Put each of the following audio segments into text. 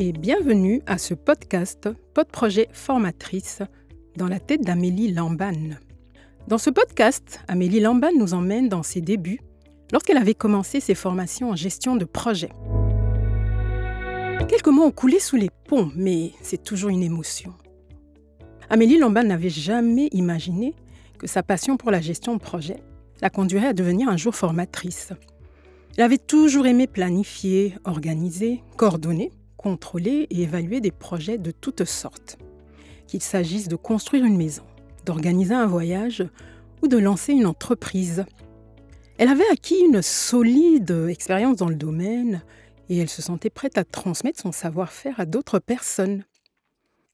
Et bienvenue à ce podcast Pod Projet Formatrice dans la tête d'Amélie Lamban. Dans ce podcast, Amélie Lamban nous emmène dans ses débuts lorsqu'elle avait commencé ses formations en gestion de projet. Quelques mots ont coulé sous les ponts, mais c'est toujours une émotion. Amélie Lamban n'avait jamais imaginé que sa passion pour la gestion de projet la conduirait à devenir un jour formatrice. Elle avait toujours aimé planifier, organiser, coordonner, contrôler et évaluer des projets de toutes sortes. Qu'il s'agisse de construire une maison, d'organiser un voyage ou de lancer une entreprise. Elle avait acquis une solide expérience dans le domaine et elle se sentait prête à transmettre son savoir-faire à d'autres personnes.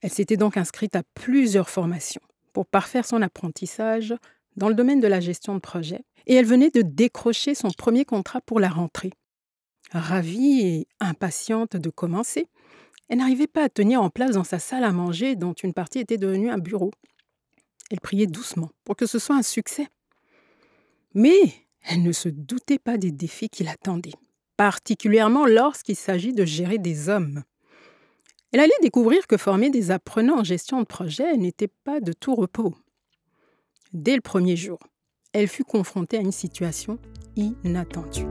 Elle s'était donc inscrite à plusieurs formations pour parfaire son apprentissage dans le domaine de la gestion de projet et elle venait de décrocher son premier contrat pour la rentrée. Ravie et impatiente de commencer, elle n'arrivait pas à tenir en place dans sa salle à manger dont une partie était devenue un bureau. Elle priait doucement pour que ce soit un succès. Mais elle ne se doutait pas des défis qui l'attendaient, particulièrement lorsqu'il s'agit de gérer des hommes. Elle allait découvrir que former des apprenants en gestion de projet n'était pas de tout repos. Dès le premier jour, elle fut confrontée à une situation inattendue.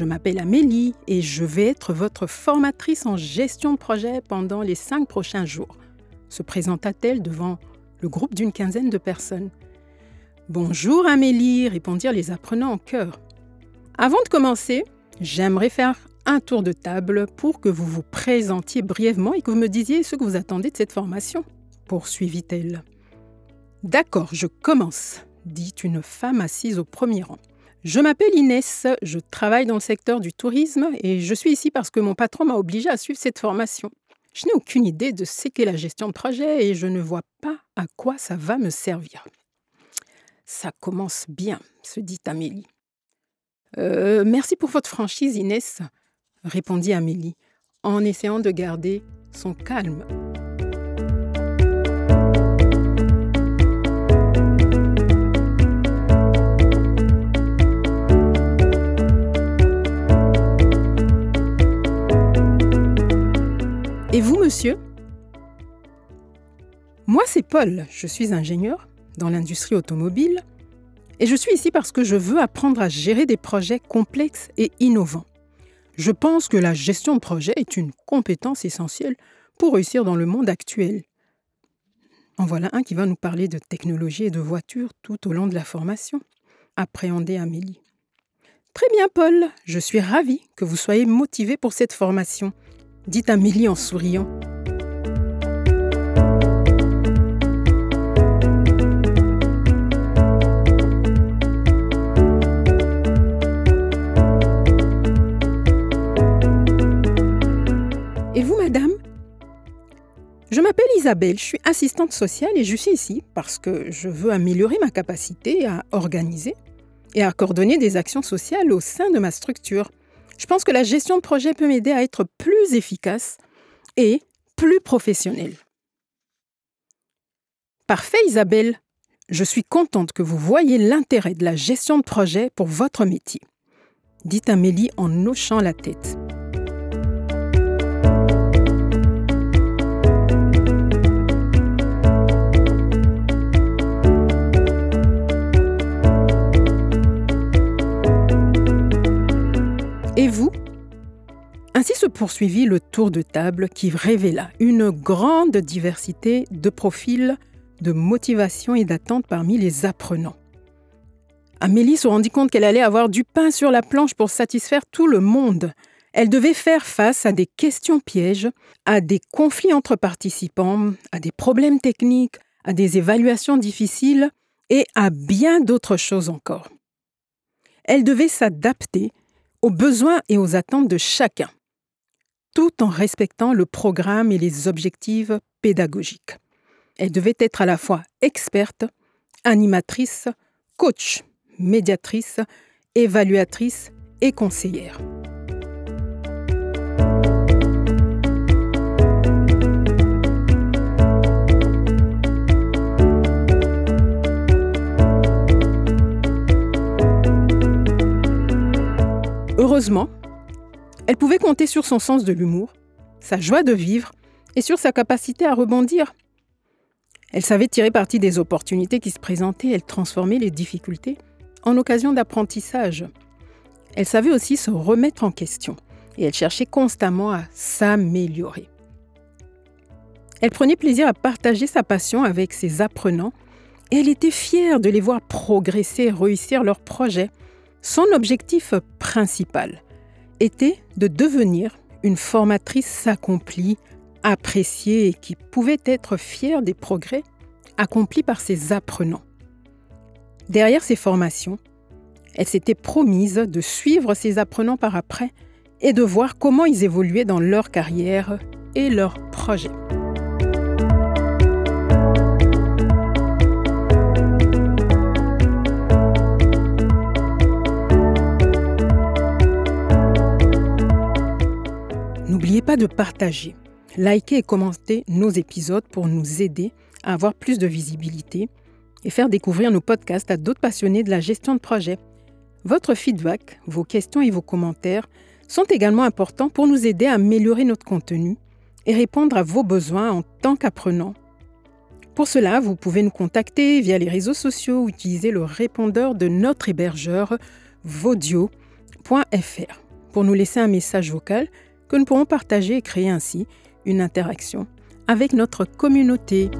Je m'appelle Amélie et je vais être votre formatrice en gestion de projet pendant les cinq prochains jours. Se présenta-t-elle devant le groupe d'une quinzaine de personnes. Bonjour Amélie, répondirent les apprenants en chœur. Avant de commencer, j'aimerais faire un tour de table pour que vous vous présentiez brièvement et que vous me disiez ce que vous attendez de cette formation, poursuivit-elle. D'accord, je commence, dit une femme assise au premier rang. Je m'appelle Inès, je travaille dans le secteur du tourisme et je suis ici parce que mon patron m'a obligé à suivre cette formation. Je n'ai aucune idée de ce qu'est la gestion de projet et je ne vois pas à quoi ça va me servir. Ça commence bien, se dit Amélie. Euh, merci pour votre franchise, Inès, répondit Amélie, en essayant de garder son calme. Et vous, monsieur? Moi, c'est Paul, je suis ingénieur dans l'industrie automobile, et je suis ici parce que je veux apprendre à gérer des projets complexes et innovants. Je pense que la gestion de projet est une compétence essentielle pour réussir dans le monde actuel. En voilà un qui va nous parler de technologie et de voitures tout au long de la formation. Appréhendez Amélie. Très bien, Paul, je suis ravie que vous soyez motivé pour cette formation, dit Amélie en souriant. Et vous, madame? Je m'appelle Isabelle, je suis assistante sociale et je suis ici parce que je veux améliorer ma capacité à organiser et à coordonner des actions sociales au sein de ma structure. Je pense que la gestion de projet peut m'aider à être plus efficace et plus professionnelle. Parfait, Isabelle. Je suis contente que vous voyez l'intérêt de la gestion de projet pour votre métier, dit Amélie en hochant la tête. Poursuivit le tour de table qui révéla une grande diversité de profils, de motivation et d'attentes parmi les apprenants. Amélie se rendit compte qu'elle allait avoir du pain sur la planche pour satisfaire tout le monde. Elle devait faire face à des questions pièges, à des conflits entre participants, à des problèmes techniques, à des évaluations difficiles et à bien d'autres choses encore. Elle devait s'adapter aux besoins et aux attentes de chacun, tout en respectant le programme et les objectifs pédagogiques. Elle devait être à la fois experte, animatrice, coach, médiatrice, évaluatrice et conseillère. Heureusement, elle pouvait compter sur son sens de l'humour, sa joie de vivre et sur sa capacité à rebondir. Elle savait tirer parti des opportunités qui se présentaient, elle transformait les difficultés en occasion d'apprentissage. Elle savait aussi se remettre en question et elle cherchait constamment à s'améliorer. Elle prenait plaisir à partager sa passion avec ses apprenants et elle était fière de les voir progresser et réussir leurs projets. Son objectif principal était de devenir une formatrice accomplie, appréciée et qui pouvait être fière des progrès accomplis par ses apprenants. Derrière ces formations, elle s'était promise de suivre ses apprenants par après et de voir comment ils évoluaient dans leur carrière et leurs projets. De partager, liker et commenter nos épisodes pour nous aider à avoir plus de visibilité et faire découvrir nos podcasts à d'autres passionnés de la gestion de projet. Votre feedback, vos questions et vos commentaires sont également importants pour nous aider à améliorer notre contenu et répondre à vos besoins en tant qu'apprenants. Pour cela, vous pouvez nous contacter via les réseaux sociaux ou utiliser le répondeur de notre hébergeur vodio.fr pour nous laisser un message vocal que nous pourrons partager et créer ainsi une interaction avec notre communauté.